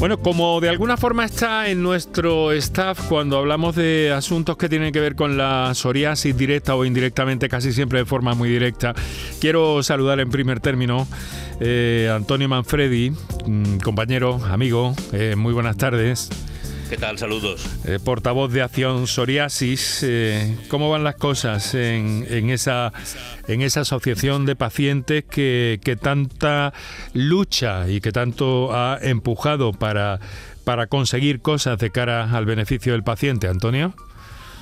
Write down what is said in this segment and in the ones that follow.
Bueno, como de alguna forma está en nuestro staff cuando hablamos de asuntos que tienen que ver con la psoriasis directa o indirectamente, casi siempre de forma muy directa, quiero saludar en primer término eh, a Antonio Manfredi, mm, compañero, amigo, eh, muy buenas tardes. ¿Qué tal? Saludos. Eh, portavoz de Acción Psoriasis, eh, ¿cómo van las cosas en, esa, en esa asociación de pacientes que, tanta lucha y que tanto ha empujado para conseguir cosas de cara al beneficio del paciente, Antonio?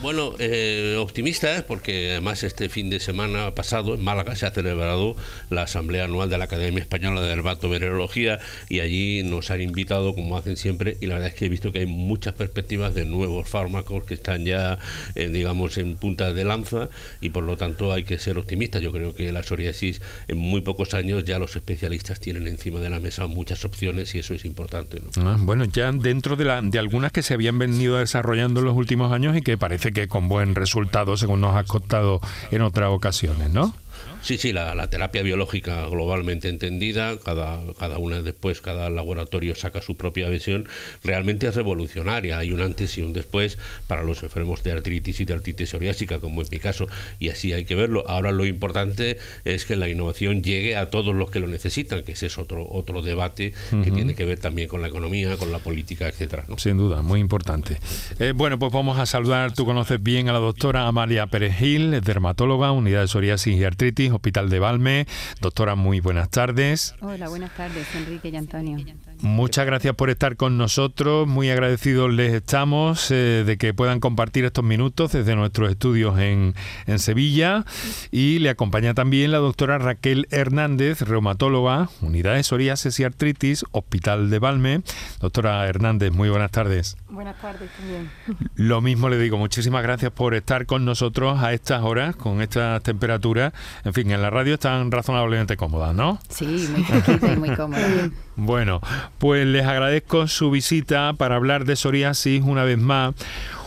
Bueno, eh, optimista, porque además este fin de semana pasado en Málaga se ha celebrado la Asamblea Anual de la Academia Española de Dermatovenerología y allí nos han invitado, como hacen siempre, y la verdad es que he visto que hay muchas perspectivas de nuevos fármacos que están ya, eh, digamos, en punta de lanza y por lo tanto hay que ser optimista. Yo creo que la psoriasis en muy pocos años ya los especialistas tienen encima de la mesa muchas opciones y eso es importante. Ah, bueno, ya dentro de, la, de algunas que se habían venido desarrollando en los últimos años y que parece que con buen resultado, según nos has contado en otras ocasiones, ¿no? Sí, sí, la, terapia biológica globalmente entendida, cada, cada una después, cada laboratorio saca su propia visión, realmente es revolucionaria. Hay un antes y un después para los enfermos de artritis y de artritis psoriásica, como en mi caso, y así hay que verlo. Ahora lo importante es que la innovación llegue a todos los que lo necesitan, que ese es otro, otro debate que tiene que ver también con la economía, con la política, etcétera. Sin duda, muy importante. Eh, bueno, pues vamos a saludar, tú conoces bien a la doctora Amalia Pérez Gil, dermatóloga, unidad de psoriasis y artritis Hospital de Valme. Doctora, muy buenas tardes. Hola, buenas tardes, Enrique y Antonio. Muchas gracias por estar con nosotros. Muy agradecidos les estamos eh, de que puedan compartir estos minutos desde nuestros estudios en, en, Sevilla. Y le acompaña también la doctora Raquel Hernández, reumatóloga, Unidad de Psoriasis y Artritis, Hospital de Valme. Doctora Hernández, muy buenas tardes. Buenas tardes también. Lo mismo le digo, muchísimas gracias por estar con nosotros a estas horas, con estas temperaturas. En fin, en la radio están razonablemente cómodas, ¿no? Sí, muy y muy cómodas. Bueno, pues les agradezco su visita para hablar de psoriasis una vez más.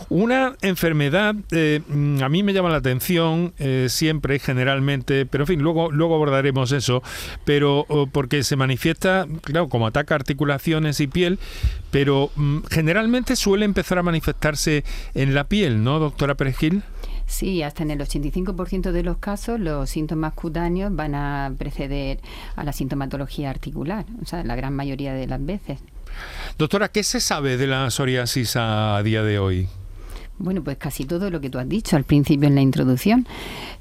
Una enfermedad, eh, a mí me llama la atención eh, siempre, generalmente, pero en fin, luego, luego abordaremos eso, pero porque se manifiesta, claro, como ataca articulaciones y piel, pero mm, generalmente suele empezar a manifestarse en la piel, ¿no, doctora Perejil? Sí, hasta en el 85% de los casos los síntomas cutáneos van a preceder a la sintomatología articular, o sea, la gran mayoría de las veces. Doctora, ¿qué se sabe de la psoriasis a día de hoy? Bueno, pues casi todo lo que tú has dicho al principio en la introducción,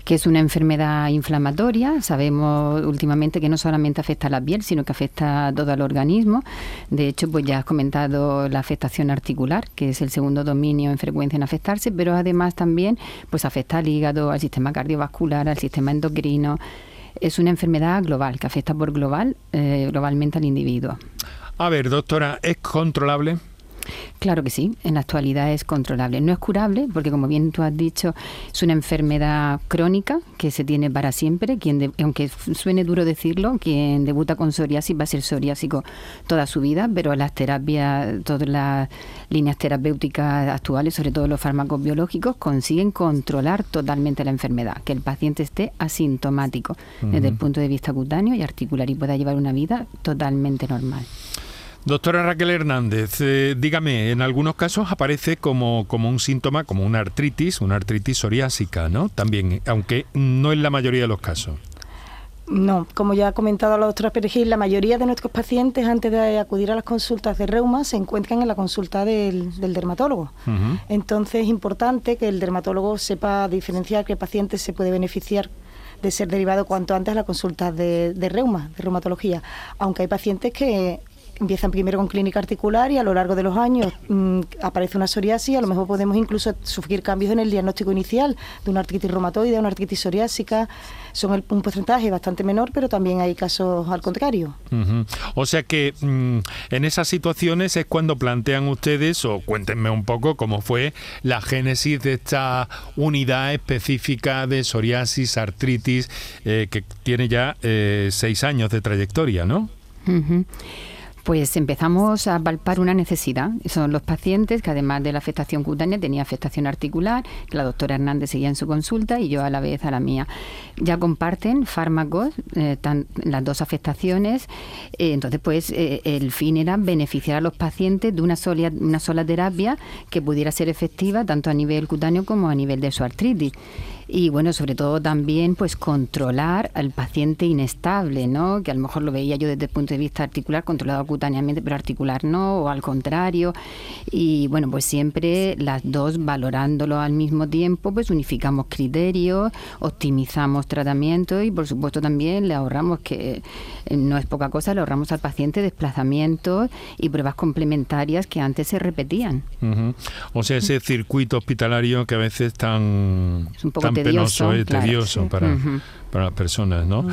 que es una enfermedad inflamatoria. Sabemos últimamente que no solamente afecta a la piel, sino que afecta a todo el organismo. De hecho, pues ya has comentado la afectación articular, que es el segundo dominio en frecuencia en afectarse, pero además también pues afecta al hígado, al sistema cardiovascular, al sistema endocrino. Es una enfermedad global, que afecta por global, eh, globalmente al individuo. A ver, doctora, ¿es controlable? Claro que sí, en la actualidad es controlable. No es curable, porque como bien tú has dicho, es una enfermedad crónica que se tiene para siempre. Quien aunque suene duro decirlo, quien debuta con psoriasis va a ser psoriásico toda su vida, pero las terapias, todas las líneas terapéuticas actuales, sobre todo los fármacos biológicos, consiguen controlar totalmente la enfermedad, que el paciente esté asintomático desde el punto de vista cutáneo y articular y pueda llevar una vida totalmente normal. Doctora Raquel Hernández, eh, dígame, en algunos casos aparece como, como un síntoma, como una artritis, una artritis psoriásica, ¿no? También, aunque no en la mayoría de los casos. No, como ya ha comentado la doctora Perejil, la mayoría de nuestros pacientes antes de acudir a las consultas de reuma se encuentran en la consulta del, dermatólogo. Entonces es importante que el dermatólogo sepa diferenciar qué paciente se puede beneficiar de ser derivado cuanto antes a la consulta de, de reuma, de reumatología. Aunque hay pacientes que empiezan primero con clínica articular y a lo largo de los años mm, aparece una psoriasis, a lo mejor podemos incluso sufrir cambios en el diagnóstico inicial de una artritis reumatoide, una artritis psoriásica, son un porcentaje bastante menor, pero también hay casos al contrario. O sea que mm, en esas situaciones es cuando plantean ustedes, o cuéntenme un poco cómo fue la génesis de esta unidad específica de psoriasis, artritis, eh, que tiene ya eh, seis años de trayectoria, ¿no? Pues empezamos a palpar una necesidad. Son los pacientes que además de la afectación cutánea tenía afectación articular, que la doctora Hernández seguía en su consulta y yo a la vez a la mía. Ya comparten fármacos, eh, las dos afectaciones, eh, entonces pues eh, el fin era beneficiar a los pacientes de una sola, una sola terapia que pudiera ser efectiva tanto a nivel cutáneo como a nivel de su artritis y bueno, sobre todo también pues controlar al paciente inestable, ¿no? Que a lo mejor lo veía yo desde el punto de vista articular, controlado cutáneamente, pero articular no, o al contrario. Y bueno, pues siempre las dos valorándolo al mismo tiempo, pues unificamos criterios, optimizamos tratamiento y por supuesto también le ahorramos que eh, no es poca cosa, le ahorramos al paciente desplazamientos y pruebas complementarias que antes se repetían. O sea, ese circuito hospitalario que a veces tan, tan penoso, y tedioso para, para las personas, ¿no?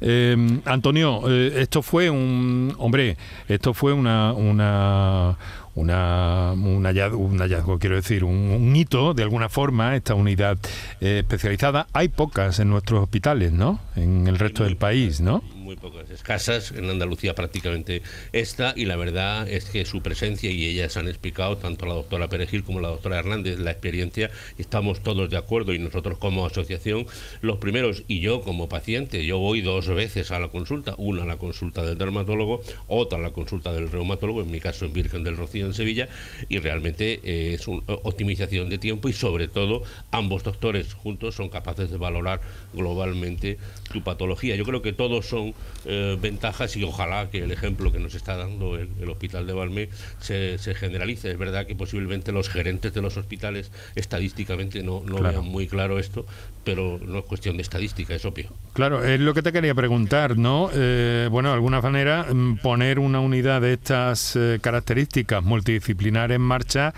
Eh, Antonio, eh, esto fue un, hombre, esto fue una, una una, un, hallazgo, quiero decir, un, hito de alguna forma, esta unidad eh, especializada. Hay pocas en nuestros hospitales, ¿no? En el resto del país, ¿no? muy pocas, escasas, en Andalucía prácticamente esta, y la verdad es que su presencia, y ellas han explicado, tanto la doctora Perejil como la doctora Hernández, la experiencia, estamos todos de acuerdo, y nosotros como asociación, los primeros, y yo como paciente, yo voy dos veces a la consulta, una a la consulta del dermatólogo, otra a la consulta del reumatólogo, en mi caso en Virgen del Rocío en Sevilla, y realmente eh, es una optimización de tiempo y sobre todo ambos doctores juntos son capaces de valorar globalmente tu patología. Yo creo que todos son eh, ventajas y ojalá que el ejemplo que nos está dando el, Hospital de Valme se, generalice. Es verdad que posiblemente los gerentes de los hospitales estadísticamente no, no vean muy claro esto, pero no es cuestión de estadística, es Claro, es lo que te quería preguntar, ¿no? Eh, bueno, de alguna manera mm, poner una unidad de estas eh, características multidisciplinar en marcha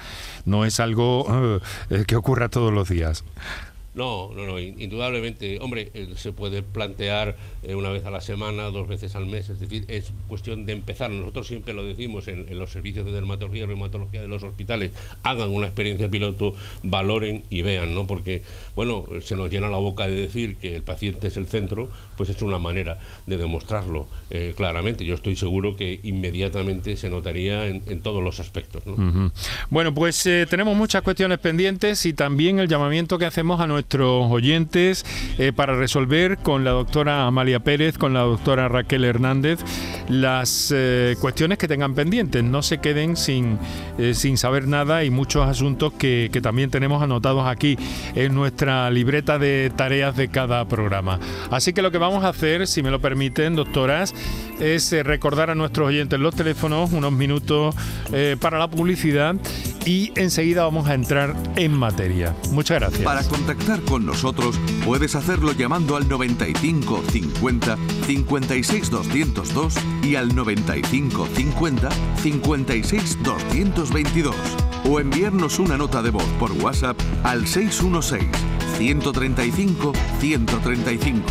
no es algo que ocurra todos los días. No, no, no, indudablemente, hombre, eh, se puede plantear eh, una vez a la semana, dos veces al mes, es decir, es cuestión de empezar. Nosotros siempre lo decimos en, los servicios de dermatología y reumatología de los hospitales, hagan una experiencia piloto, valoren y vean, ¿no? Porque, bueno, se nos llena la boca de decir que el paciente es el centro, pues es una manera de demostrarlo eh, claramente. Yo estoy seguro que inmediatamente se notaría en, todos los aspectos. Bueno, pues tenemos muchas cuestiones pendientes y también el llamamiento que hacemos a nuestro nuestros oyentes eh, para resolver con la doctora Amalia Pérez, con la doctora Raquel Hernández, las eh, cuestiones que tengan pendientes. No se queden sin, eh, sin saber nada y muchos asuntos que, que también tenemos anotados aquí en nuestra libreta de tareas de cada programa. Así que lo que vamos a hacer, si me lo permiten, doctoras, es recordar a nuestros oyentes los teléfonos, unos minutos para la publicidad y enseguida vamos a entrar en materia. Muchas gracias. Para contactar con nosotros puedes hacerlo llamando al 95 50 56 202 y al 95 50 56 222 o enviarnos una nota de voz por WhatsApp al 616 135 135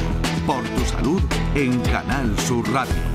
por tu salud en Canal Sur Radio.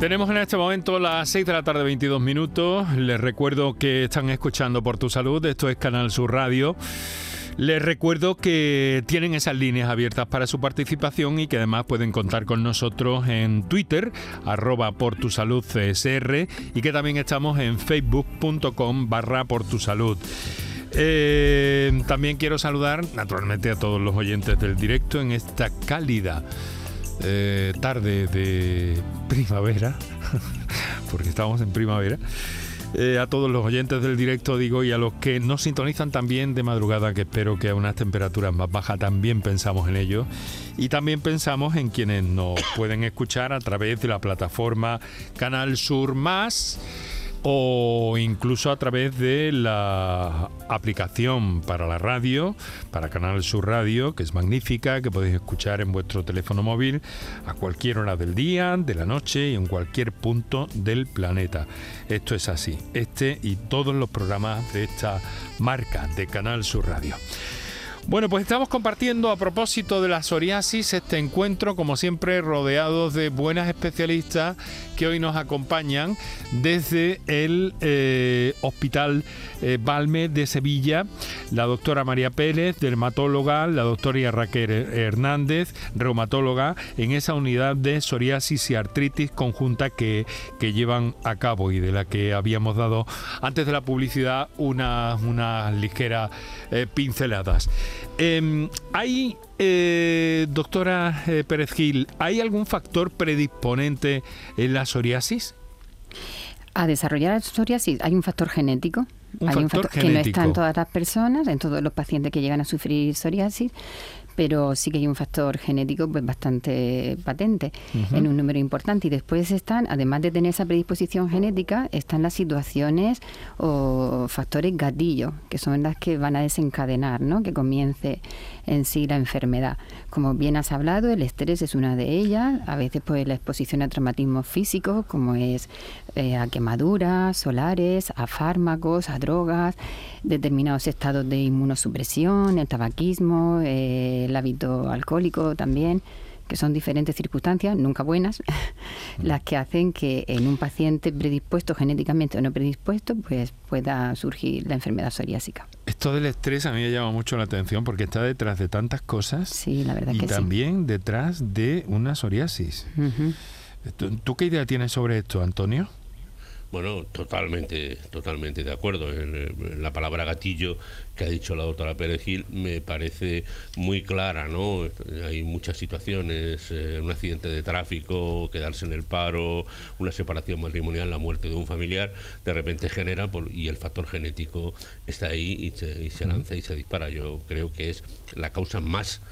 Tenemos en este momento las 6 de la tarde 22 minutos. Les recuerdo que están escuchando por tu salud. Esto es Canal Sur Radio. Les recuerdo que tienen esas líneas abiertas para su participación y que además pueden contar con nosotros en Twitter, arroba por tu salud CSR, y que también estamos en facebook.com barra por tu salud. Eh, también quiero saludar naturalmente a todos los oyentes del directo en esta cálida eh, tarde de primavera, porque estamos en primavera. Eh, a todos los oyentes del directo digo y a los que nos sintonizan también de madrugada, que espero que a unas temperaturas más bajas también pensamos en ello. Y también pensamos en quienes nos pueden escuchar a través de la plataforma Canal Sur Más o incluso a través de la aplicación para la radio, para Canal Sur Radio, que es magnífica, que podéis escuchar en vuestro teléfono móvil a cualquier hora del día, de la noche y en cualquier punto del planeta. Esto es así, este y todos los programas de esta marca de Canal Sur Radio. Bueno, pues estamos compartiendo a propósito de la psoriasis este encuentro, como siempre, rodeados de buenas especialistas que hoy nos acompañan desde el eh, Hospital eh, de Sevilla, la doctora María Pérez, dermatóloga, la doctora Raquel Hernández, reumatóloga, en esa unidad de psoriasis y artritis conjunta que, que llevan a cabo y de la que habíamos dado antes de la publicidad unas una ligeras eh, pinceladas. Em, ¿Hay, eh, doctora eh, Pérez Gil, ¿hay algún factor predisponente en la psoriasis? A desarrollar psoriasis hay un factor genético. Un hay factor un factor que no genético. está en todas las personas, en todos los pacientes que llegan a sufrir psoriasis, pero sí que hay un factor genético pues bastante patente en un número importante. Y después están, además de tener esa predisposición genética, están las situaciones o factores gatillo, que son las que van a desencadenar, ¿no? Que comience en sí la enfermedad. Como bien has hablado, el estrés es una de ellas, a veces pues la exposición a traumatismos físicos, como es eh, a quemaduras solares, a fármacos, a drogas, determinados estados de inmunosupresión, el tabaquismo, eh, el hábito alcohólico también que son diferentes circunstancias, nunca buenas, las que hacen que en un paciente predispuesto genéticamente o no predispuesto, pues pueda surgir la enfermedad psoriásica. Esto del estrés a mí me llama mucho la atención porque está detrás de tantas cosas Sí, la verdad y que sí. también detrás de una psoriasis. ¿Tú, tú qué idea tienes sobre esto, Antonio? Bueno, totalmente, totalmente de acuerdo. En la palabra gatillo que ha dicho la doctora Pérez Gil me parece muy clara, ¿no? Hay muchas situaciones, eh, un accidente de tráfico, quedarse en el paro, una separación matrimonial, la muerte de un familiar, de repente genera, por- y el factor genético está ahí y se, y se lanza y se dispara. Yo creo que es la causa más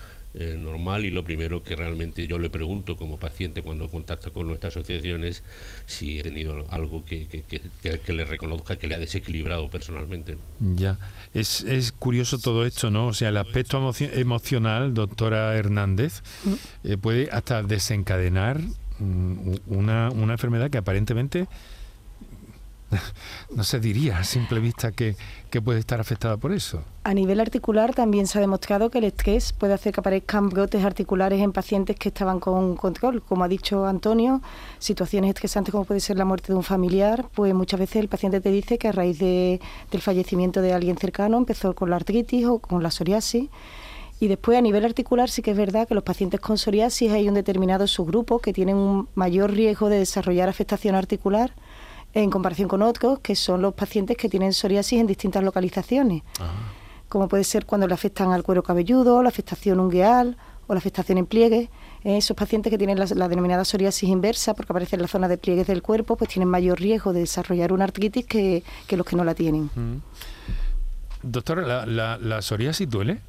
eh, normal y lo primero que realmente yo le pregunto como paciente cuando contacta con nuestra asociación es si he tenido algo que, que, que- le reconozca que le ha desequilibrado personalmente. Ya, es, es curioso todo esto, ¿no? O sea, el aspecto emocio- emocional, doctora Hernández, eh, puede hasta desencadenar mm, una, una enfermedad que aparentemente no se diría a simple vista que, que puede estar afectada por eso. A nivel articular también se ha demostrado que el estrés puede hacer que aparezcan brotes articulares en pacientes que estaban con control. Como ha dicho Antonio, situaciones estresantes como puede ser la muerte de un familiar, pues muchas veces el paciente te dice que a raíz de- del fallecimiento de alguien cercano empezó con la artritis o con la psoriasis Y después a nivel articular sí que es verdad que los pacientes con psoriasis hay un determinado subgrupo que tienen un mayor riesgo de desarrollar afectación articular en comparación con otros, que son los pacientes que tienen psoriasis en distintas localizaciones, como puede ser cuando le afectan al cuero cabelludo, la afectación ungueal o la afectación en pliegues. Eh, esos pacientes que tienen la, denominada psoriasis inversa, porque aparece en la zona de pliegues del cuerpo, pues tienen mayor riesgo de desarrollar una artritis que, los que no la tienen. Doctora, ¿la, psoriasis duele?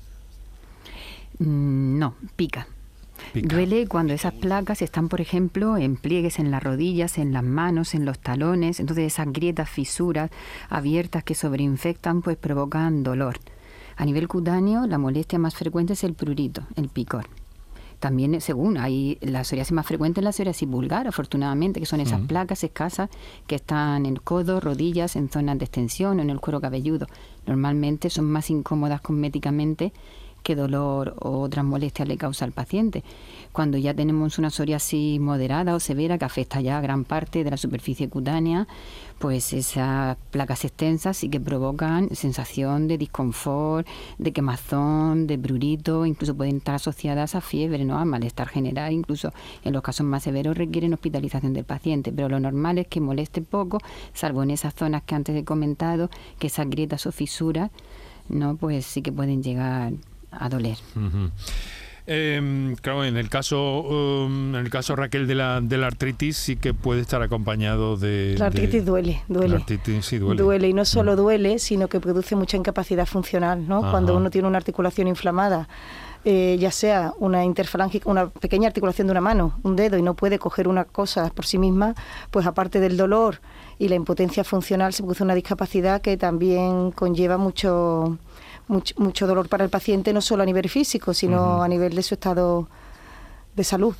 Mm, no, pica. Duele cuando esas placas están, por ejemplo, en pliegues en las rodillas, en las manos, en los talones. Entonces esas grietas, fisuras abiertas que sobreinfectan, pues provocan dolor. A nivel cutáneo, la molestia más frecuente es el prurito, el picor. También, según, hay la psoriasis más frecuente es la psoriasis vulgar, afortunadamente, que son esas placas escasas que están en el codo, rodillas, en zonas de extensión o en el cuero cabelludo. Normalmente son más incómodas cosméticamente qué dolor o otras molestias le causa al paciente. Cuando ya tenemos una psoriasis moderada o severa que afecta ya a gran parte de la superficie cutánea, pues esas placas extensas sí que provocan sensación de disconfort, de quemazón, de brurito, incluso pueden estar asociadas a fiebre, ¿no? a malestar general, incluso en los casos más severos requieren hospitalización del paciente, pero lo normal es que moleste poco, salvo en esas zonas que antes he comentado, que esas grietas o fisuras, no, pues sí que pueden llegar a doler. Em, claro, en el caso um, en el caso Raquel de la, de la artritis sí que puede estar acompañado de la artritis duele, duele. La artritis sí duele. Duele y no solo duele, sino que produce mucha incapacidad funcional, ¿no? Cuando uno tiene una articulación inflamada. Eh, ya sea una interfalángica, una pequeña articulación de una mano, un dedo, y no puede coger una cosa por sí misma, pues aparte del dolor y la impotencia funcional, se produce una discapacidad que también conlleva mucho, mucho, dolor para el paciente, no solo a nivel físico, sino a nivel de su estado de salud.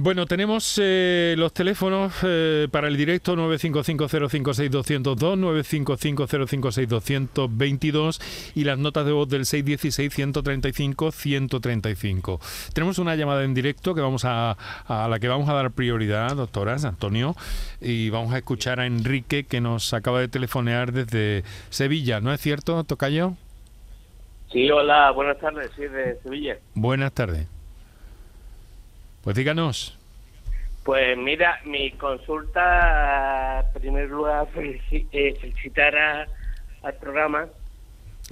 Bueno, tenemos eh, los teléfonos eh, para el directo 955056202, 955056222 y las notas de voz del 616-135-135. Tenemos una llamada en directo que vamos a, a la que vamos a dar prioridad, doctoras, Antonio, y vamos a escuchar a Enrique que nos acaba de telefonear desde Sevilla, ¿no es cierto, Tocayo? Sí, hola, buenas tardes, sí, de Sevilla. Buenas tardes. Pues díganos. Pues mira, mi consulta, en primer lugar, eh, felicitar al programa.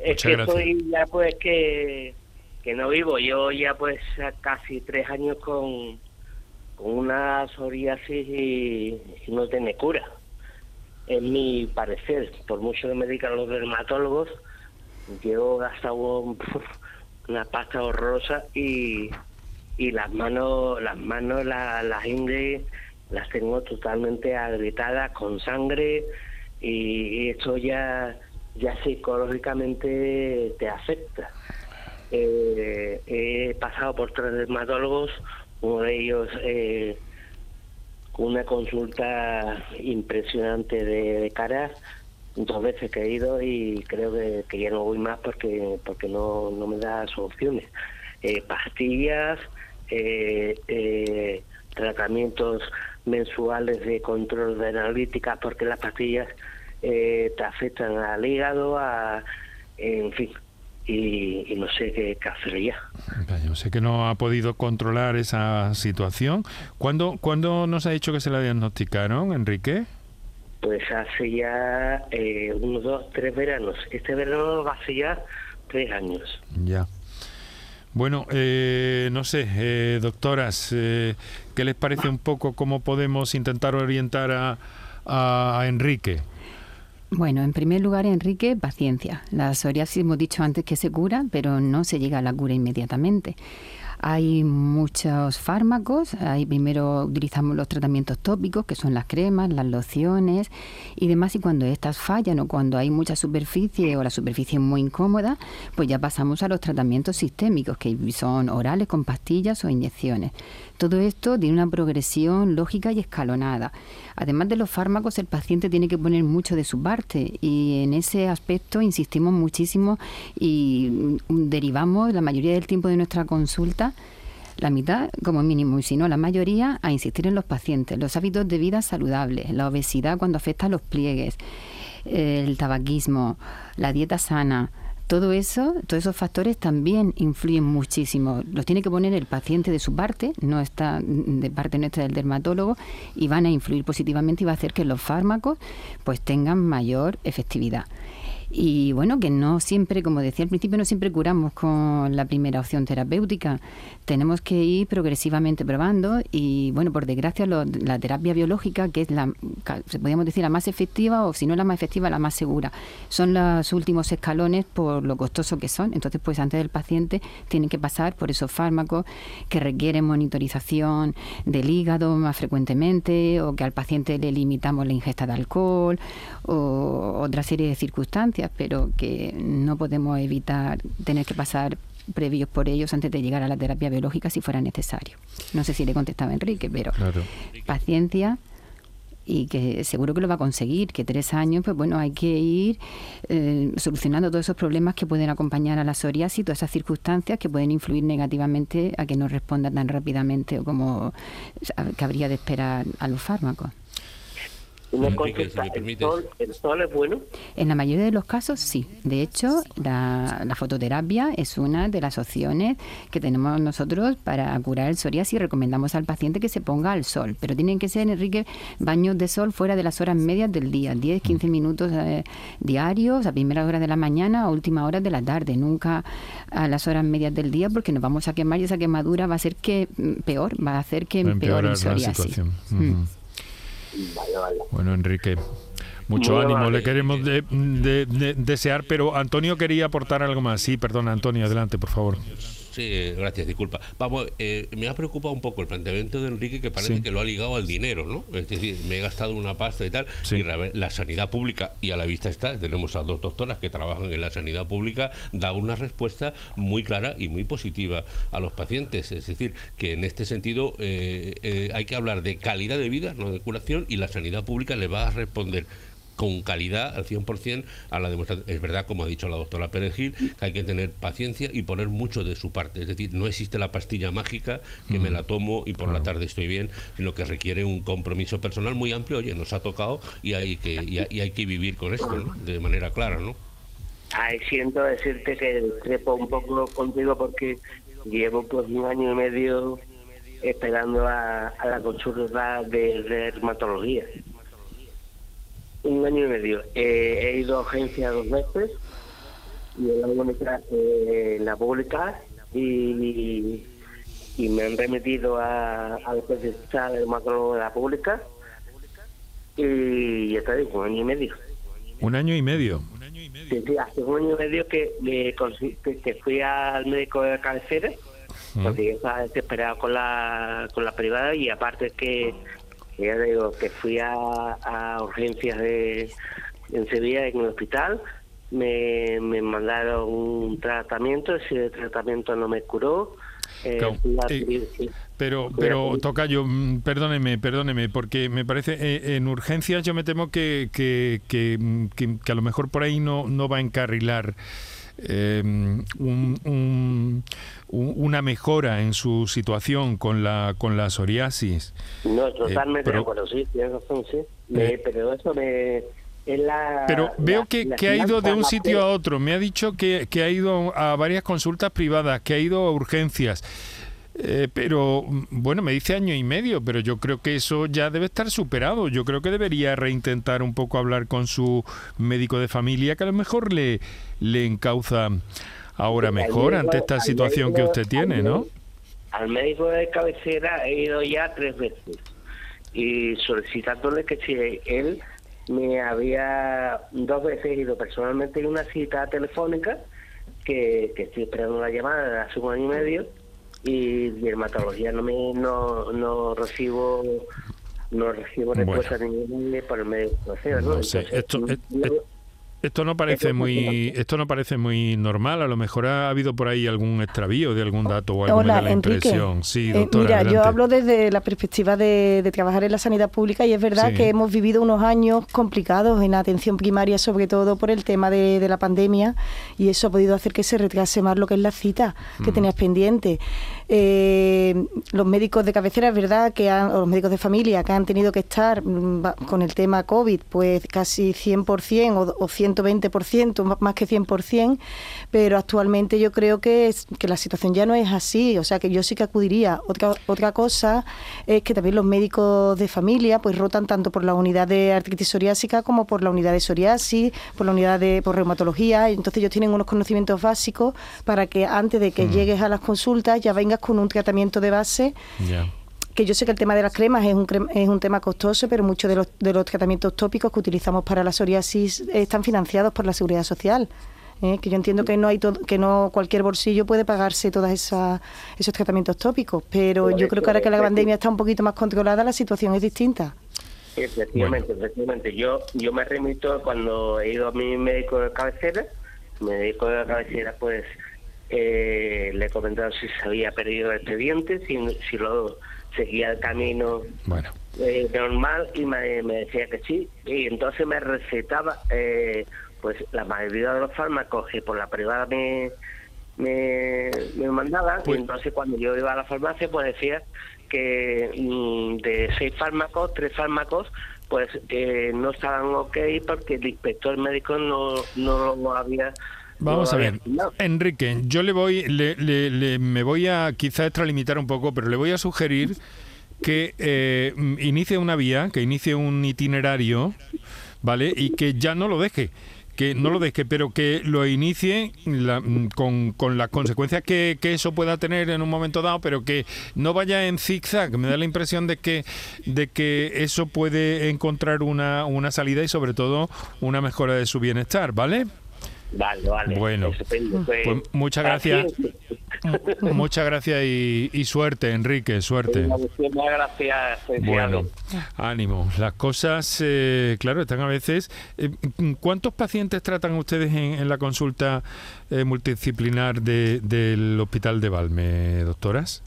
es que estoy ya pues que, que no vivo. Yo ya pues casi tres años con, con una psoriasis y, no tiene cura. Es mi parecer. Por mucho que me digan los dermatólogos, yo he gastado una pasta horrorosa y y las manos, las manos, la, las ingles las tengo totalmente agrietadas con sangre y esto ya, ya psicológicamente te afecta. Eh, he pasado por tres dermatólogos, uno de ellos eh, una consulta impresionante de, caras, dos veces que he ido y creo que, que ya no voy más porque porque no, no me da soluciones. Eh, pastillas, eh, eh, tratamientos mensuales de control de analítica porque las pastillas eh, te afectan al hígado, a, en fin, y, no sé qué, hacer ya. Sé que no ha podido controlar esa situación. ¿Cuándo, ¿Cuándo nos ha dicho que se la diagnosticaron, Enrique? Pues hace ya eh, unos dos, tres veranos. Este verano va a ser ya tres años. Ya. Bueno, eh, no sé, eh, doctoras, eh, ¿qué les parece un poco cómo podemos intentar orientar a, a, Enrique? Bueno, en primer lugar, Enrique, paciencia. La psoriasis hemos dicho antes que se cura, pero no se llega a la cura inmediatamente. Hay muchos fármacos, ahí primero utilizamos los tratamientos tópicos, que son las cremas, las lociones y demás, y cuando estas fallan o cuando hay mucha superficie o la superficie es muy incómoda, pues ya pasamos a los tratamientos sistémicos, que son orales con pastillas o inyecciones. Todo esto tiene una progresión lógica y escalonada. Además de los fármacos, el paciente tiene que poner mucho de su parte y en ese aspecto insistimos muchísimo y derivamos la mayoría del tiempo de nuestra consulta la mitad como mínimo y si no la mayoría a insistir en los pacientes, los hábitos de vida saludables, la obesidad cuando afecta a los pliegues, el tabaquismo, la dieta sana, Todo eso, todos esos factores también influyen muchísimo. Los tiene que poner el paciente de su parte, no está de parte nuestra del dermatólogo, y van a influir positivamente y va a hacer que los fármacos pues tengan mayor efectividad y bueno, que no siempre, como decía al principio, no siempre curamos con la primera opción terapéutica. Tenemos que ir progresivamente probando y bueno, por desgracia la terapia biológica, que es la, podríamos decir, la más efectiva o si no la más efectiva, la más segura, son los últimos escalones por lo costoso que son. Entonces, pues antes del paciente tienen que pasar por esos fármacos que requieren monitorización del hígado más frecuentemente o que al paciente le limitamos la ingesta de alcohol o otra serie de circunstancias pero que no podemos evitar tener que pasar previos por ellos antes de llegar a la terapia biológica si fuera necesario. No sé si le contestaba Enrique, pero paciencia y que seguro que lo va a conseguir, que tres años, pues bueno, hay que ir eh, solucionando todos esos problemas que pueden acompañar a la psoriasis, todas esas circunstancias que pueden influir negativamente a que no responda tan rápidamente o como cabría de esperar a los fármacos. ¿El, sol, es bueno? En la mayoría de los casos sí. De hecho, la, fototerapia es una de las opciones que tenemos nosotros para curar el psoriasis. Recomendamos al paciente que se ponga al sol, pero tienen que ser, Enrique, baños de sol fuera de las horas medias del día, 10, 15 minutos eh, diarios, a primeras horas de la mañana o última hora de la tarde, nunca a las horas medias del día porque nos vamos a quemar y esa quemadura va a ser que mm, peor, va a hacer que empeore el psoriasis. Bueno, Enrique. Mucho ánimo, le queremos desear, pero Antonio quería aportar algo más. Sí, perdona, Antonio, adelante, por favor. Sí, gracias, disculpa. Vamos, eh, me ha preocupado un poco el planteamiento de Enrique que parece que lo ha ligado al dinero, ¿no? Es decir, me he gastado una pasta y tal. Y la, sanidad pública, y a la vista está, tenemos a dos doctoras que trabajan en la sanidad pública, da una respuesta muy clara y muy positiva a los pacientes. Es decir, que en este sentido eh, eh, hay que hablar de calidad de vida, no de curación, y la sanidad pública le va a responder con calidad al 100% a la demostración. Es verdad, como ha dicho la doctora Pérez Gil, que hay que tener paciencia y poner mucho de su parte. Es decir, no existe la pastilla mágica que me la tomo y por la tarde estoy bien, sino que requiere un compromiso personal muy amplio. Oye, nos ha tocado y hay que, y hay, que vivir con esto de manera clara, ¿no? Ay, siento decirte que trepo un poco contigo porque llevo pues un año y medio esperando a, la consulta de dermatología un año y medio. Eh, he ido a agencia dos veces y en la única eh, la pública y, y, me han remitido a, al especialista del macro de la pública y ya está, un año y medio. ¿Un año y medio? Sí, sí, hace un año y medio que, que, fui al médico de cabecera porque estaba desesperado con la, con la privada y aparte que ya digo que fui a, a urgencias de en Sevilla en el hospital me, me mandaron un tratamiento ese tratamiento no me curó eh, eh, pero, pero Tocayo, mm, perdóneme, perdóneme, porque me parece, eh, en urgencias yo me temo que, que, que, mm, que, a lo mejor por ahí no, no va a encarrilar Em, un, una mejora en su situación con la con la psoriasis. No, totalmente eh, pero, sí, sí. Eh, pero eso me... pero veo que, que, ha ido de un sitio a otro. Me ha dicho que, que ha ido a varias consultas privadas, que ha ido a urgencias. Eh, pero bueno, me dice año y medio, pero yo creo que eso ya debe estar superado. Yo creo que debería reintentar un poco hablar con su médico de familia, que a lo mejor le, le encauza ahora mejor ante esta situación que usted tiene, ¿no? Al médico de cabecera he ido ya tres veces y solicitándole que si él me había dos veces ido personalmente en una cita telefónica que, que estoy esperando la llamada hace un año y medio y dermatología no me no, no recibo no recibo respuesta ninguna por el medio de ¿no? sé, esto, esto no parece muy esto no parece muy normal. A lo mejor ha habido por ahí algún extravío de algún dato o alguna la impresión. Sí, eh, mira, yo hablo desde la perspectiva de, trabajar en la sanidad pública y es verdad que hemos vivido unos años complicados en atención primaria, sobre todo por el tema de, la pandemia y eso ha podido hacer que se retrase más lo que es la cita que mm. tenías pendiente. Eh, los médicos de cabecera, es verdad que han, o los médicos de familia que han tenido que estar mm, con el tema COVID, pues casi 100% o, o 100 120%, más que 100%, pero actualmente yo creo que, que la situación ya no es así, o sea que yo sí que acudiría. Otra, otra cosa es que también los médicos de familia pues rotan tanto por la unidad de artritis psoriásica como por la unidad de psoriasis, por la unidad de por reumatología, y entonces ellos tienen unos conocimientos básicos para que antes de que mm. llegues a las consultas ya vengas con un tratamiento de base que yo sé que el tema de las cremas es un, es un tema costoso, pero muchos de los, de los tratamientos tópicos que utilizamos para la psoriasis están financiados por la seguridad social. ¿eh? que yo entiendo que no hay que no cualquier bolsillo puede pagarse todos esos tratamientos tópicos, pero yo creo que ahora que la pandemia está un poquito más controlada, la situación es distinta. Efectivamente, efectivamente. Yo, yo me remito cuando he ido a mi médico de cabecera, mi médico de cabecera pues eh, le he comentado si se había perdido el expediente, si, si lo seguía el camino bueno. Eh, normal y me, decía que sí. Y entonces me recetaba eh, pues la mayoría de los fármacos que por la privada me, me, me mandaban. Y pues entonces cuando yo iba a la farmacia pues decía que mm, de seis fármacos, tres fármacos pues eh, no estaban ok porque el inspector médico no, no lo había Vamos a ver, Enrique, yo le voy, le, me voy a quizá extralimitar un poco, pero le voy a sugerir que eh, inicie una vía, que inicie un itinerario, ¿vale? Y que ya no lo deje que no lo deje, pero que lo inicie con, con, las consecuencias que, que, eso pueda tener en un momento dado, pero que no vaya en zigzag. Me da la impresión de que, de que eso puede encontrar una, una salida y sobre todo una mejora de su bienestar, ¿vale? Vale, vale. Bueno, pues muchas gracias. Muchas gracias y, suerte, Enrique, suerte. Muchas gracias. Bueno, ánimo. Las cosas, eh, claro, están a veces. Eh, ¿Cuántos pacientes tratan ustedes en, la consulta eh, multidisciplinar del Hospital de Valme, doctoras?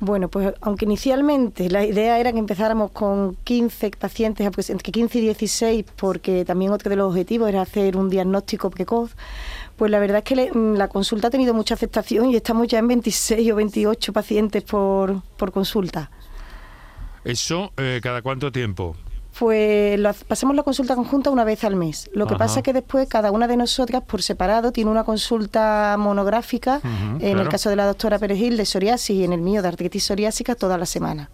Bueno, pues aunque inicialmente la idea era que empezáramos con 15 pacientes, pues entre 15 y 16, porque también otro de los objetivos era hacer un diagnóstico precoz, pues la verdad es que mm, la consulta ha tenido mucha aceptación y estamos ya en 26 o 28 pacientes por, por consulta. ¿Eso eh, cada cuánto tiempo? Pues pasamos la consulta conjunta una vez al mes. Lo que pasa es que después cada una de nosotras por separado tiene una consulta monográfica, en el caso de la doctora Perejil de psoriasis y en el mío de artritis psoriásica toda la semana.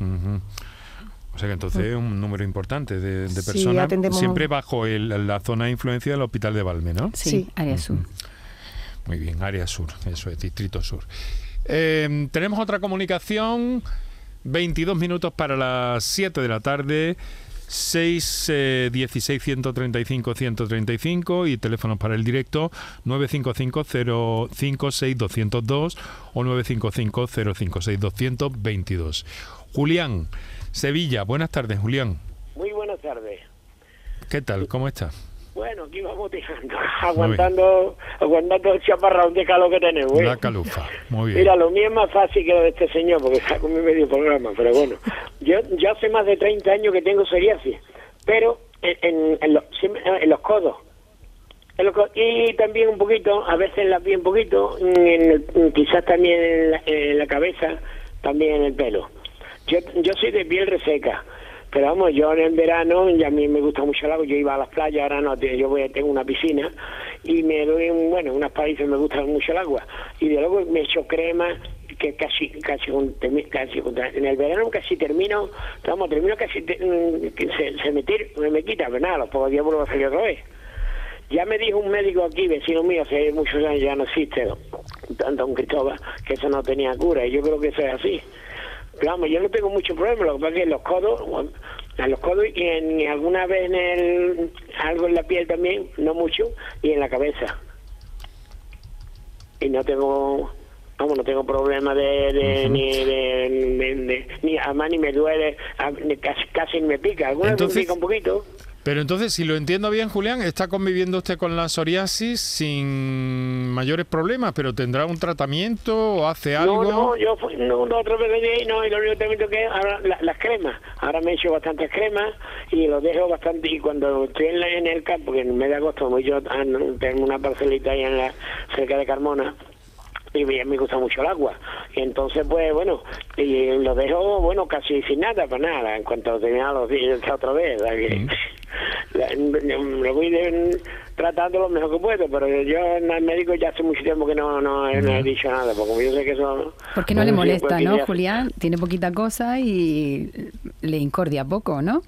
O sea que entonces es un número importante de, personas, siempre bajo la zona de influencia del Hospital de Valme, ¿no? Sí, área sur. Muy bien, área sur, eso es, distrito sur. Eh, tenemos otra comunicación, 22 minutos para las 7 de la tarde. 6 16 135 135 y teléfonos para el directo 955 056 202 o 955 056 222. Julián, Sevilla, buenas tardes, Julián. Muy buenas tardes. ¿Qué tal? ¿Cómo estás? Bueno, aquí vamos tirando, aguantando, aguantando el chaparrón de calor que tenemos. ¿eh? La calufa, muy bien. Mira, lo mío es más fácil que lo de este señor, porque está con mi medio programa, pero bueno. yo, yo hace más de 30 años que tengo psoriasis, pero en, en, los, en los codos. y también un poquito, a veces en la piel un poquito, en quizás también en la, en la cabeza, también en el pelo. Yo, yo soy de piel reseca pero vamos, yo en el verano, y a mí me gusta mucho el agua, yo iba a las playas, ahora no, yo voy, tengo una piscina y me doy, bueno, unas países me gusta mucho el agua. Y de luego me echo crema, que casi, casi, casi, en el verano casi termino, vamos, termino casi, mm, se, se me, me, quita, pero nada, los pocos días vuelvo a salir otra vez. Ya me dijo un médico aquí, vecino mío, hace muchos años ya no existe, tanto un Cristóbal, que eso no tenía cura, y yo creo que eso es así vamos, yo no tengo mucho problema, lo que pasa es que en los codos, en los codos y en, alguna vez en el, algo en la piel también, no mucho, y en la cabeza. Y no tengo, vamos, no tengo problema de, ni de, ni además ni me duele, casi, casi me pica, alguna vez me pica un poquito. Pero entonces, si lo entiendo bien, Julián, está conviviendo usted con la psoriasis sin mayores problemas, pero tendrá un tratamiento o hace algo. No, no, yo fui, no, no, otro vez no, y lo único que es ahora las cremas. Ahora me he hecho bastantes cremas y lo dejo bastante. Y cuando estoy en, en el campo, que en el mes de agosto, voy yo a, tengo una parcelita ahí en la, cerca de Carmona, y me gusta mucho el agua. Y entonces, pues bueno, y lo dejo, bueno, casi sin nada, para pues nada, en cuanto tenía los días otra vez. lo voy tratando lo mejor que puedo, pero yo en el médico ya hace mucho tiempo que no, no, he dicho nada, porque yo sé que eso... Porque no le molesta, ¿no, Julián? Tiene poquita cosa y le incordia poco, ¿no?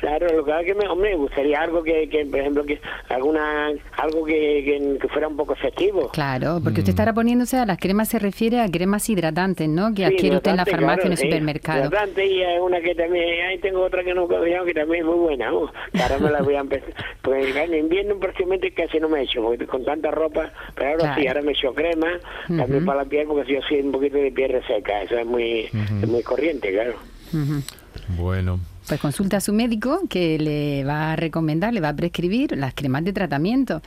Claro, lo que me, me gustaría algo que, que, por ejemplo, que alguna algo que, que, fuera un poco efectivo. Claro, porque usted mm. estará poniéndose a las cremas se refiere a cremas hidratantes, ¿no? Que adquiere usted en la farmacia en el supermercado. Hidratante y hay una que también, ahí tengo otra que no he que también es muy buena. Uh, ahora me la voy a empezar. Porque en invierno prácticamente casi no me he hecho, porque con tanta ropa, pero ahora sí, ahora me echo crema, también para la piel, porque yo soy un poquito de piel reseca, eso es muy, muy corriente, claro. Bueno. Pues consulta a su médico que le va a recomendar, le va a prescribir las cremas de tratamiento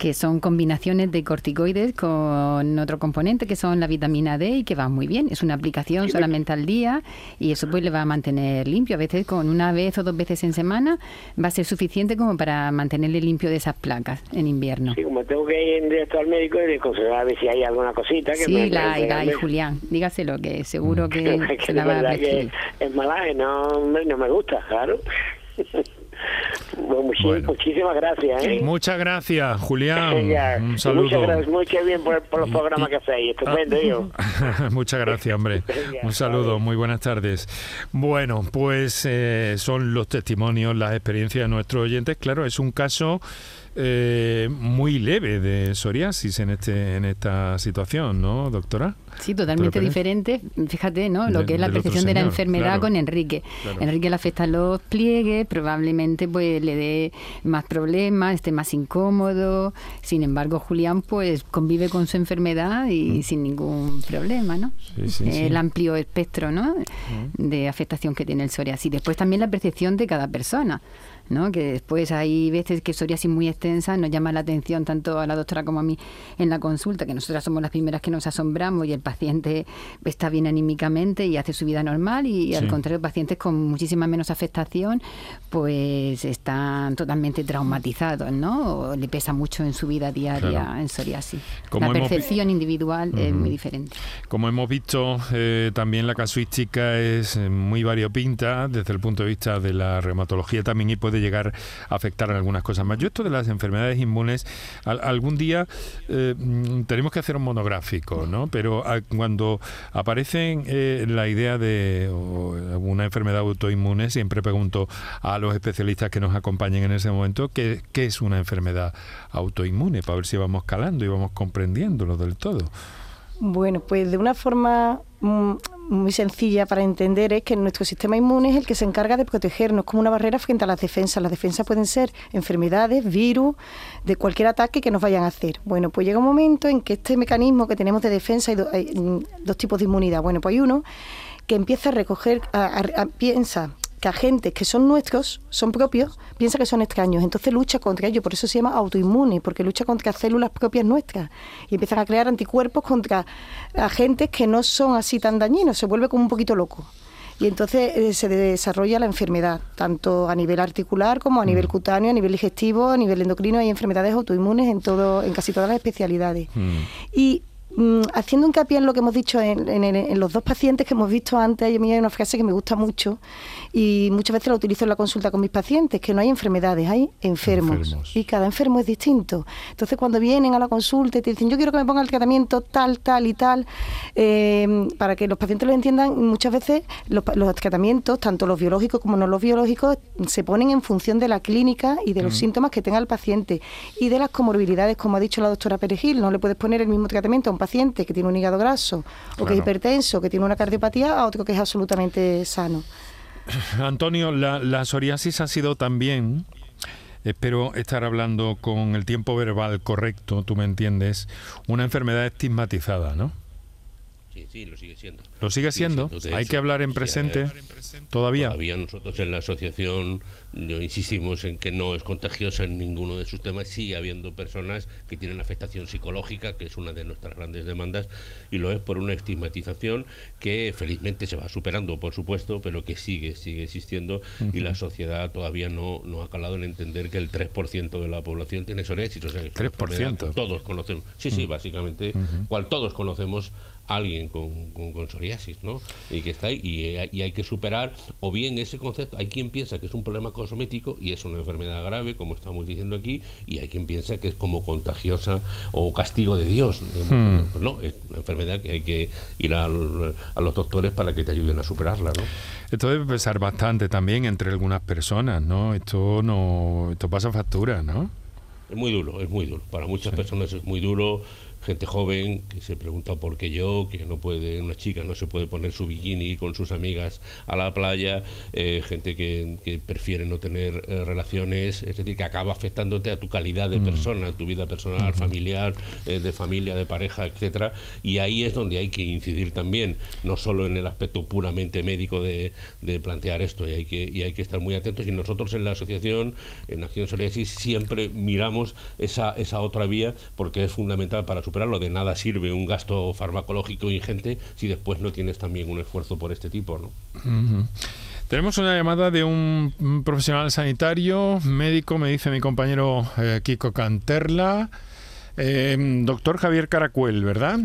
que son combinaciones de corticoides con otro componente que son la vitamina D y que va muy bien. Es una aplicación solamente al día y eso pues le va a mantener limpio. A veces con una vez o dos veces en semana va a ser suficiente como para mantenerle limpio de esas placas en invierno. Sí, como tengo que ir directo al médico y a ver si hay alguna cosita que sí, la hay, Julián. Dígaselo que seguro que, se la va a prescribir. Es malaje, no, no me gusta, claro. Muchísimas gracias. ¿eh? Muchas gracias, Julián. Un saludo. Muchas gracias, bien por, los programas que hacéis. Estupendo, Muchas gracias, hombre. Un saludo, muy buenas tardes. Bueno, pues eh, son los testimonios, las experiencias de nuestros oyentes. Claro, es un caso eh, muy leve de psoriasis en este en esta situación, ¿no, doctora? Sí, totalmente diferente. Fíjate, ¿no? Lo que es la percepción de la enfermedad con Enrique. Enrique le afecta los pliegues, probablemente pues le dé más problemas, esté más incómodo. Sin embargo, Julián pues convive con su enfermedad y mm. sin ningún problema, ¿no? el amplio espectro, ¿no? Mm. De afectación que tiene el psoriasis. Después también la percepción de cada persona. ¿No? que después hay veces que psoriasis muy extensa nos llama la atención tanto a la doctora como a mí en la consulta, que nosotras somos las primeras que nos asombramos y el paciente está bien anímicamente y hace su vida normal y al contrario pacientes con muchísima menos afectación pues están totalmente traumatizados, ¿no? O le pesa mucho en su vida diaria en psoriasis. la percepción individual es muy diferente. Como hemos visto, eh, también la casuística es eh, muy variopinta desde el punto de vista de la reumatología también y puede llegar a afectar algunas cosas más. Yo esto de las enfermedades inmunes, algún día eh, mm, tenemos que hacer un monográfico, ¿no? Pero cuando aparece eh, la idea de una enfermedad autoinmune, siempre pregunto a los especialistas que nos acompañen en ese momento qué, qué es una enfermedad autoinmune, para ver si vamos calando y vamos comprendiéndolo del todo. Bueno, pues de una forma mm, muy sencilla para entender es que nuestro sistema inmune es el que se encarga de protegernos como una barrera frente a las defensas. Las defensas pueden ser enfermedades, virus, de cualquier ataque que nos vayan a hacer. Bueno, pues llega un momento en que este mecanismo que tenemos de defensa, hay, mm, dos tipos de inmunidad. Bueno, pues hay uno que empieza a recoger, piensa que agentes que son nuestros, son propios, piensa que son extraños, entonces lucha contra ellos, por eso se llama autoinmune, porque lucha contra células propias nuestras y empiezan a crear anticuerpos contra agentes que no son así tan dañinos, se vuelve como un poquito loco. Y entonces eh, se desarrolla la enfermedad, tanto a nivel articular como a nivel mm. cutáneo, a nivel digestivo, a nivel endocrino, hay enfermedades autoinmunes en todo, en casi todas las especialidades. Mm. Y Mm, haciendo hincapié en lo que hemos dicho en, los dos pacientes que hemos visto antes, hay una frase que me gusta mucho y muchas veces la utilizo en la consulta con mis pacientes, que no hay enfermedades, hay enfermos, y cada enfermo es distinto. Entonces cuando vienen a la consulta y te dicen, yo quiero que me ponga el tratamiento tal, tal y tal, eh, para que los pacientes lo entiendan, muchas veces los, tratamientos, tanto los biológicos como no los biológicos, se ponen en función de la clínica y de los mm. síntomas que tenga el paciente y de las comorbilidades, como ha dicho la doctora Perejil, no le puedes poner el mismo tratamiento a un paciente que tiene un hígado graso o que es hipertenso, que tiene una cardiopatía, a otro que es absolutamente sano. Antonio, la, psoriasis ha sido también, espero estar hablando con el tiempo verbal correcto, tú me entiendes, una enfermedad estigmatizada, ¿no? Sí, sí, lo sigue siendo. ¿Lo sigue siendo? Hay que hablar en presente todavía. Todavía nosotros en la asociación insistimos en que no es contagiosa en ninguno de sus temas. Sigue habiendo personas que tienen afectación psicológica, que es una de nuestras grandes demandas, y lo es por una estigmatización que felizmente se va superando, por supuesto, pero que sigue, sigue existiendo y la sociedad todavía no, no ha calado en entender que el 3% de la población tiene psoriasis. O sea, 3%. Todos conocemos. Sí, sí, básicamente, cual todos conocemos alguien con, con, psoriasis, ¿no? Y que está ahí, y, hay que superar, o bien ese concepto, hay quien piensa que es un problema cosmético y es una enfermedad grave, como estamos diciendo aquí, y hay quien piensa que es como contagiosa o castigo de Dios. Hmm. Pues no, es una enfermedad que hay que ir a, a los doctores para que te ayuden a superarla, ¿no? Esto debe pesar bastante también entre algunas personas, ¿no? Esto no, esto pasa factura, ¿no? Es muy duro, es muy duro. Para muchas personas es muy duro gente joven que se pregunta por qué yo, que no puede, una chica no se puede poner su bikini con sus amigas a la playa, eh, gente que, prefiere no tener eh, relaciones, es decir, que acaba afectándote a tu calidad de mm. persona, a tu vida personal, familiar, eh, de familia, de pareja, etcétera, y ahí es donde hay que incidir también, no solo en el aspecto puramente médico de, plantear esto, y hay, que, y hay que estar muy atentos, y nosotros en la asociación, en Acción Psoriasis, siempre miramos esa, esa otra vía porque es fundamental para su superarlo. De nada sirve un gasto farmacológico ingente si después no tienes también un esfuerzo por este tipo, ¿no? Tenemos una llamada de un profesional sanitario, médico, me dice mi compañero eh, Kiko Canterla, eh, doctor Javier Caracuel, ¿verdad?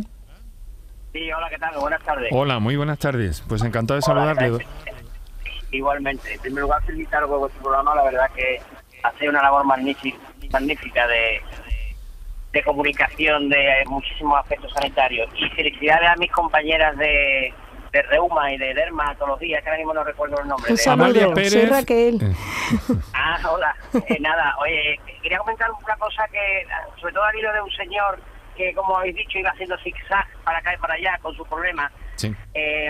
Sí, hola, ¿qué tal? Buenas tardes. Hola, muy buenas tardes. Pues encantado de saludarle. Eh, igualmente, en primer lugar, felicitar por vuestro programa, la verdad que hace una labor magnífica, magnífica de, de comunicación de muchísimos aspectos sanitarios. Y felicidades a mis compañeras de, de reuma y de dermatología, que ahora mismo no recuerdo el nombre. Un Pérez. Soy Raquel. Ah, hola. Eh, nada, oye, quería comentar una cosa que, sobre todo al hilo de un señor que, como habéis dicho, iba haciendo zigzag para acá y para allá con sus problemas. Sí. Eh,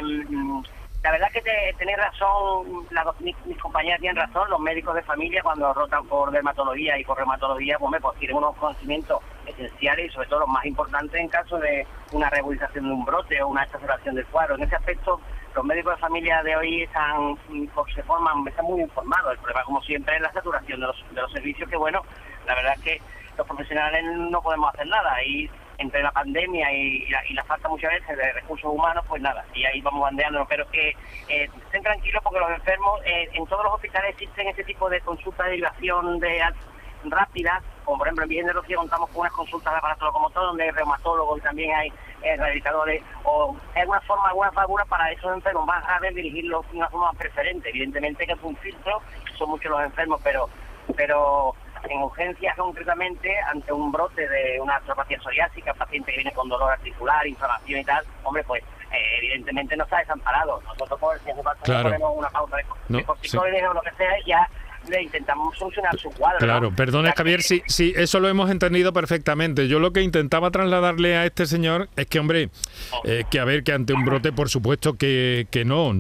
la verdad que tenéis razón, mis, compañeras tienen razón, los médicos de familia cuando rotan por dermatología y por reumatología, pues, pues tienen unos conocimientos esenciales y sobre todo los más importantes en caso de una regularización de un brote o una exacerbación del cuadro. En ese aspecto, los médicos de familia de hoy están, pues, se forman, están muy informados. El problema, como siempre, es la saturación de los, de los servicios, que bueno, la verdad es que los profesionales no podemos hacer nada. Y entre la pandemia y, la, falta muchas veces de recursos humanos, pues nada, y ahí vamos bandeándonos. Pero que eh, estén tranquilos porque los enfermos, eh, en todos los hospitales existen este tipo de consultas de derivación de rápidas, como por ejemplo en Virgen de Rocío contamos con unas consultas de aparato todo donde hay reumatólogos y también hay eh, rehabilitadores, o hay alguna forma, alguna figura para esos enfermos, más a ver dirigirlos de una forma preferente. Evidentemente que es un filtro, son muchos los enfermos, pero pero en urgencias concretamente, ante un brote de una artropatía psoriásica, paciente que viene con dolor articular, inflamación y tal, hombre, pues eh, evidentemente no está desamparado. Nosotros, por si hace falta, ponemos una pauta de, no, o lo que sea, ya le intentamos solucionar su cuadro. Claro, perdone Javier, sí, sí, eso lo hemos entendido perfectamente. Yo lo que intentaba trasladarle a este señor es que, hombre, eh, que a ver, que ante un brote, por supuesto que, que no,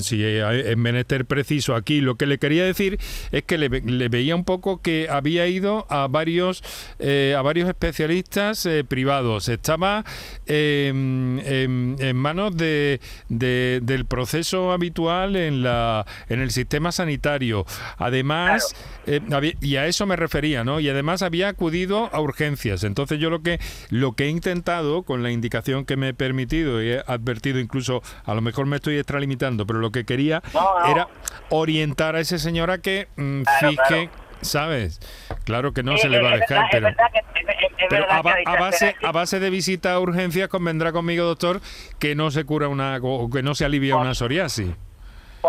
si es menester preciso aquí, lo que le quería decir es que le, veía un poco que había ido a varios, eh, a varios especialistas eh, privados. Estaba em, em, en manos de, del proceso habitual en, la, en el sistema sanitario. Además, además, eh, y a eso me refería, ¿no? Y además había acudido a urgencias. Entonces yo lo que, lo que he intentado, con la indicación que me he permitido y he advertido incluso, a lo mejor me estoy extralimitando, pero lo que quería era orientar a ese señor a que mm, fije... ¿Sabes? Claro que no se le va a dejar, pero, a, base, a base de visita a urgencias convendrá conmigo, doctor, que no se cura una, o que no se alivia una psoriasis.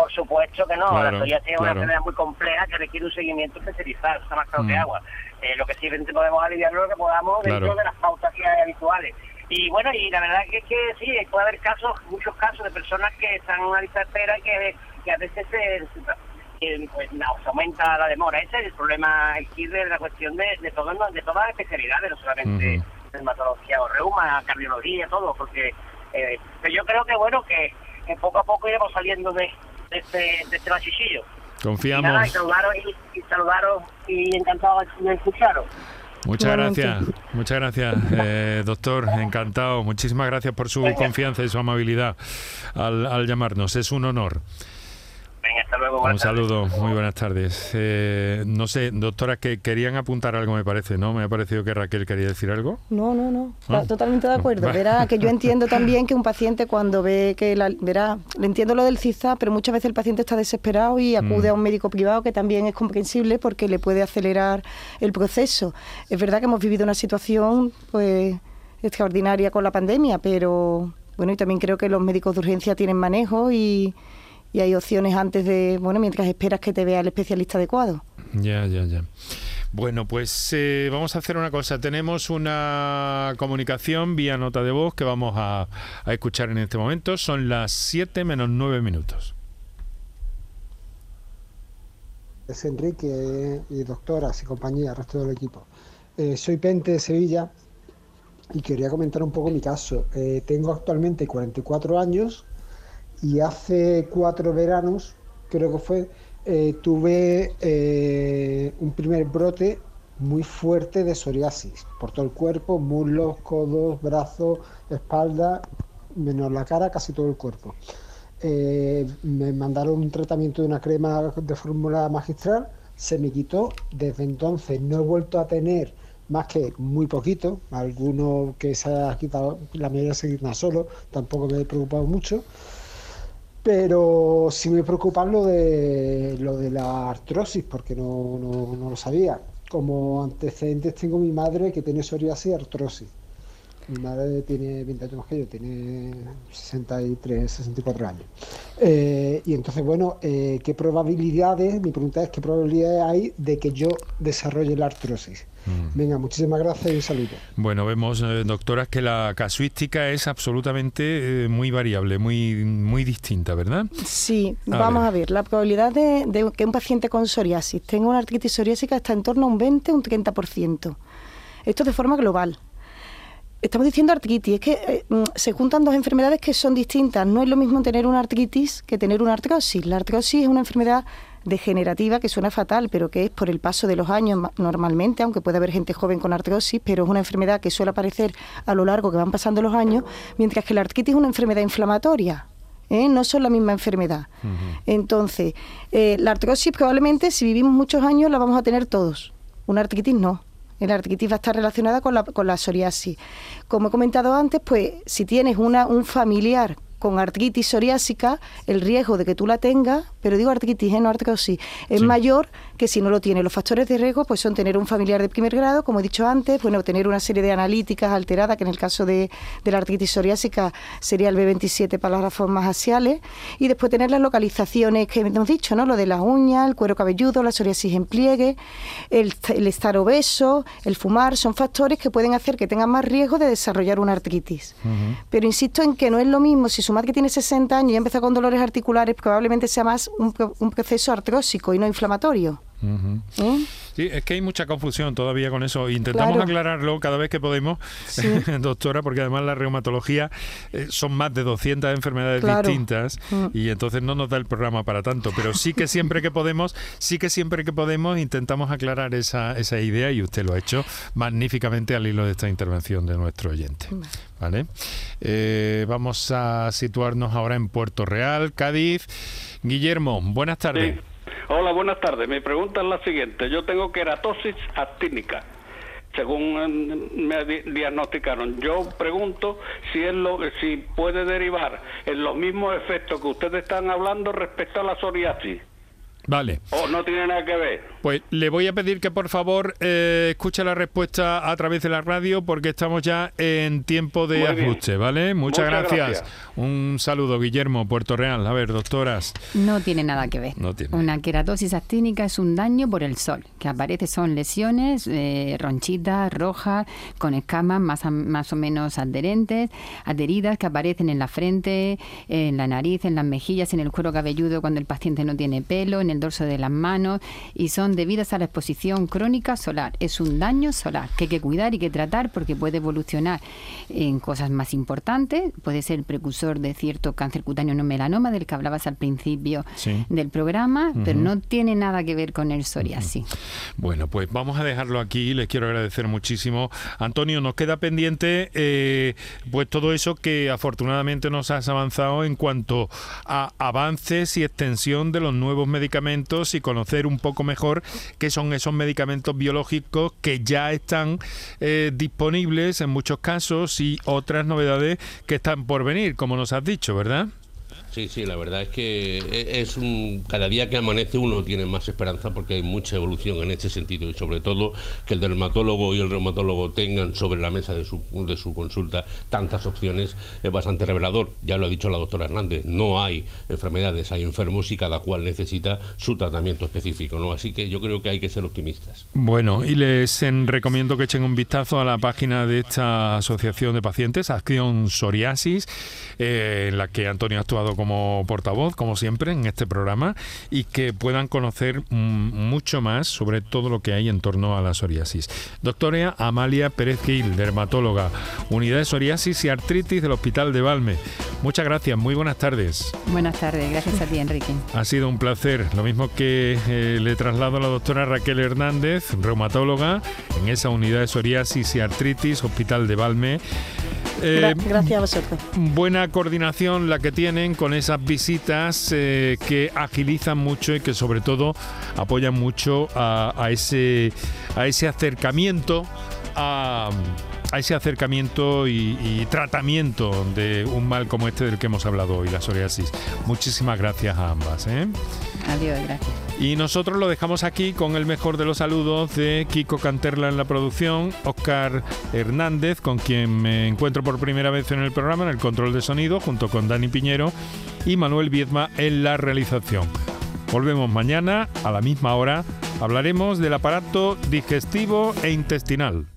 Por supuesto que no, la psoriasis es una enfermedad muy compleja que requiere un seguimiento especializado, está más claro que mm. agua. Eh, lo que sí podemos aliviar lo que podamos dentro de las pautas que hay habituales. Y bueno, y la verdad que es que sí, puede haber casos, muchos casos de personas que están en una lista de espera y que, que a veces se, pues, no, se aumenta la demora. Ese es el problema aquí de la cuestión de, de, todo, de todas las especialidades, no solamente dermatología o reuma, cardiología, todo, porque eh, yo creo que bueno, que, que poco a poco iremos saliendo de, de este, de este Confiamos. Y, saludaros, y, y, y encantado de escucharos. Muchas gracias, muchas gracias, eh, doctor. Encantado. Muchísimas gracias por su confianza y su amabilidad al llamarnos. Es un honor. Un saludo, muy buenas tardes. Eh, no sé, doctora, que querían apuntar algo, me parece, ¿no? Me ha parecido que Raquel quería decir algo. No, no, no, ah. totalmente de acuerdo. Verá que yo entiendo también que un paciente cuando ve que, la, verá, le entiendo lo del CISA, pero muchas veces el paciente está desesperado y acude mm. a un médico privado que también es comprensible porque le puede acelerar el proceso. Es verdad que hemos vivido una situación, pues, extraordinaria con la pandemia, pero bueno, y también creo que los médicos de urgencia tienen manejo y y hay opciones antes de, bueno, mientras esperas que te vea el especialista adecuado. Ya, ya, ya. Bueno, pues eh, vamos a hacer una cosa. Tenemos una comunicación vía nota de voz que vamos a, escuchar en este momento. Son las 7 menos 9 minutos. Es Enrique y doctoras y compañía, resto del equipo. Eh, soy Pente de Sevilla y quería comentar un poco mi caso. Eh, tengo actualmente 44 años y hace cuatro veranos, creo que fue, eh, tuve eh, un primer brote muy fuerte de psoriasis por todo el cuerpo, muslos, codos, brazos, espalda, menos la cara, casi todo el cuerpo. Eh, me mandaron un tratamiento de una crema de fórmula magistral, se me quitó, desde entonces no he vuelto a tener más que muy poquito, alguno que se ha quitado, la mayoría se quita solo, tampoco me he preocupado mucho. Pero sí me preocupa lo de, lo de la artrosis, porque no, no, lo sabía. Como antecedentes tengo mi madre que tiene psoriasis y artrosis. Mi madre tiene 20 años más que yo, tiene 63, 64 años. Eh, y entonces, bueno, eh, ¿qué probabilidades, mi pregunta es qué probabilidades hay de que yo desarrolle la artrosis? Mm. Venga, muchísimas gracias y un saludo. Bueno, vemos, eh, doctoras, que la casuística es absolutamente muy variable, muy, muy distinta, ¿verdad? Sí, vamos a ver, la probabilidad de, de, que un paciente con psoriasis tenga una artritis psoriásica está en torno a un 20, un 30%. Esto de forma global. Estamos diciendo artritis, es que eh, mm, se juntan dos enfermedades que son distintas. No es lo mismo tener una artritis que tener una artrosis. La artrosis es una enfermedad degenerativa que suena fatal, pero que es por el paso de los años normalmente, aunque puede haber gente joven con artrosis, pero es una enfermedad que suele aparecer a lo largo que van pasando los años, mientras que la artritis es una enfermedad inflamatoria. ¿eh? no son la misma enfermedad. Entonces, eh, la artrosis probablemente si vivimos muchos años la vamos a tener todos. Una artritis no. La artritis va a estar relacionada con la, con la psoriasis. Como he comentado antes, pues si tienes una, un familiar con artritis psoriásica, el riesgo de que tú la tengas, pero digo artritis, ¿eh? no artrosis, es mayor que si no lo tiene. Los factores de riesgo pues son tener un familiar de primer grado, como he dicho antes, bueno, tener una serie de analíticas alteradas, que en el caso de, la artritis psoriásica sería el B27 para las formas axiales, y después tener las localizaciones que hemos dicho, ¿no? Lo de las uñas, el cuero cabelludo, la psoriasis en pliegue, el, estar obeso, el fumar, son factores que pueden hacer que tengan más riesgo de desarrollar una artritis. Pero insisto en que no es lo mismo si su madre que tiene 60 años y empezó con dolores articulares, probablemente sea más un, un proceso artrósico y no inflamatorio. ¿Eh? Sí, es que hay mucha confusión todavía con eso. Intentamos aclararlo cada vez que podemos, doctora, porque además la reumatología eh, son más de 200 enfermedades distintas mm. y entonces no nos da el programa para tanto. Pero sí que siempre que podemos, sí que siempre que podemos intentamos aclarar esa, esa idea y usted lo ha hecho magníficamente al hilo de esta intervención de nuestro oyente. ¿Vale? Eh, vamos a situarnos ahora en Puerto Real, Cádiz. Guillermo, buenas tardes. Hola, buenas tardes. Mi pregunta es la siguiente. Yo tengo queratosis actínica, según eh, me diagnosticaron. Yo pregunto si, es lo, si puede derivar en los mismos efectos que ustedes están hablando respecto a la psoriasis. Vale. ¿O no tiene nada que ver? Pues le voy a pedir que por favor eh, escuche la respuesta a través de la radio porque estamos ya en tiempo de ajuste, ¿vale? Muchas, gracias. Un saludo, Guillermo, Puerto Real. A ver, doctoras. No tiene nada que ver. No tiene. Una queratosis actínica es un daño por el sol, que aparece son lesiones eh, ronchitas, rojas, con escamas más, más o menos adherentes, adheridas que aparecen en la frente, en la nariz, en las mejillas, en el cuero cabelludo cuando el paciente no tiene pelo, en el el dorso de las manos y son debidas a la exposición crónica solar. Es un daño solar que hay que cuidar y que tratar porque puede evolucionar en cosas más importantes, puede ser el precursor de cierto cáncer cutáneo no melanoma del que hablabas al principio del programa, pero no tiene nada que ver con el psoriasis. Bueno, pues vamos a dejarlo aquí. Les quiero agradecer muchísimo. Antonio, nos queda pendiente eh, pues todo eso que afortunadamente nos has avanzado en cuanto a avances y extensión de los nuevos medicamentos y conocer un poco mejor qué son esos medicamentos biológicos que ya están eh, disponibles en muchos casos y otras novedades que están por venir, como nos has dicho, ¿verdad? Sí, sí, la verdad es que e, es un cada día que amanece uno tiene más esperanza porque hay mucha evolución en este sentido y sobre todo que el dermatólogo y el reumatólogo tengan sobre la mesa de su, de su consulta tantas opciones es bastante revelador. Ya lo ha dicho la doctora Hernández, no hay enfermedades, hay enfermos y cada cual necesita su tratamiento específico, ¿no? Así que yo creo que hay que ser optimistas. Bueno, y les recomiendo que echen un vistazo a la página de esta asociación de pacientes, Acción Psoriasis, eh, en la que Antonio ha actuado como portavoz, como siempre, en este programa y que puedan conocer mucho más sobre todo lo que hay en torno a la psoriasis. Doctora Amalia Pérez Gil, dermatóloga, Unidad de Psoriasis y Artritis del Hospital de Valme. Muchas gracias, muy buenas tardes. Buenas tardes, gracias a ti, Enrique. Ha sido un placer, lo mismo que eh, le traslado a la doctora Raquel Hernández, reumatóloga, en esa unidad de psoriasis y artritis, Hospital de Valme. Eh, gracias a vosotros. Buena coordinación la que tienen con esas visitas eh, que agilizan mucho y que sobre todo apoyan mucho a, ese, a ese acercamiento a, ese acercamiento y, tratamiento de un mal como este del que hemos hablado hoy, la psoriasis. Muchísimas gracias a ambas. ¿eh? Adiós, gracias. Y nosotros lo dejamos aquí con el mejor de los saludos de Kiko Canterla en la producción, Oscar Hernández, con quien me encuentro por primera vez en el programa, en el control de sonido, junto con Dani Piñero y Manuel Viedma en la realización. Volvemos mañana a la misma hora. Hablaremos del aparato digestivo e intestinal.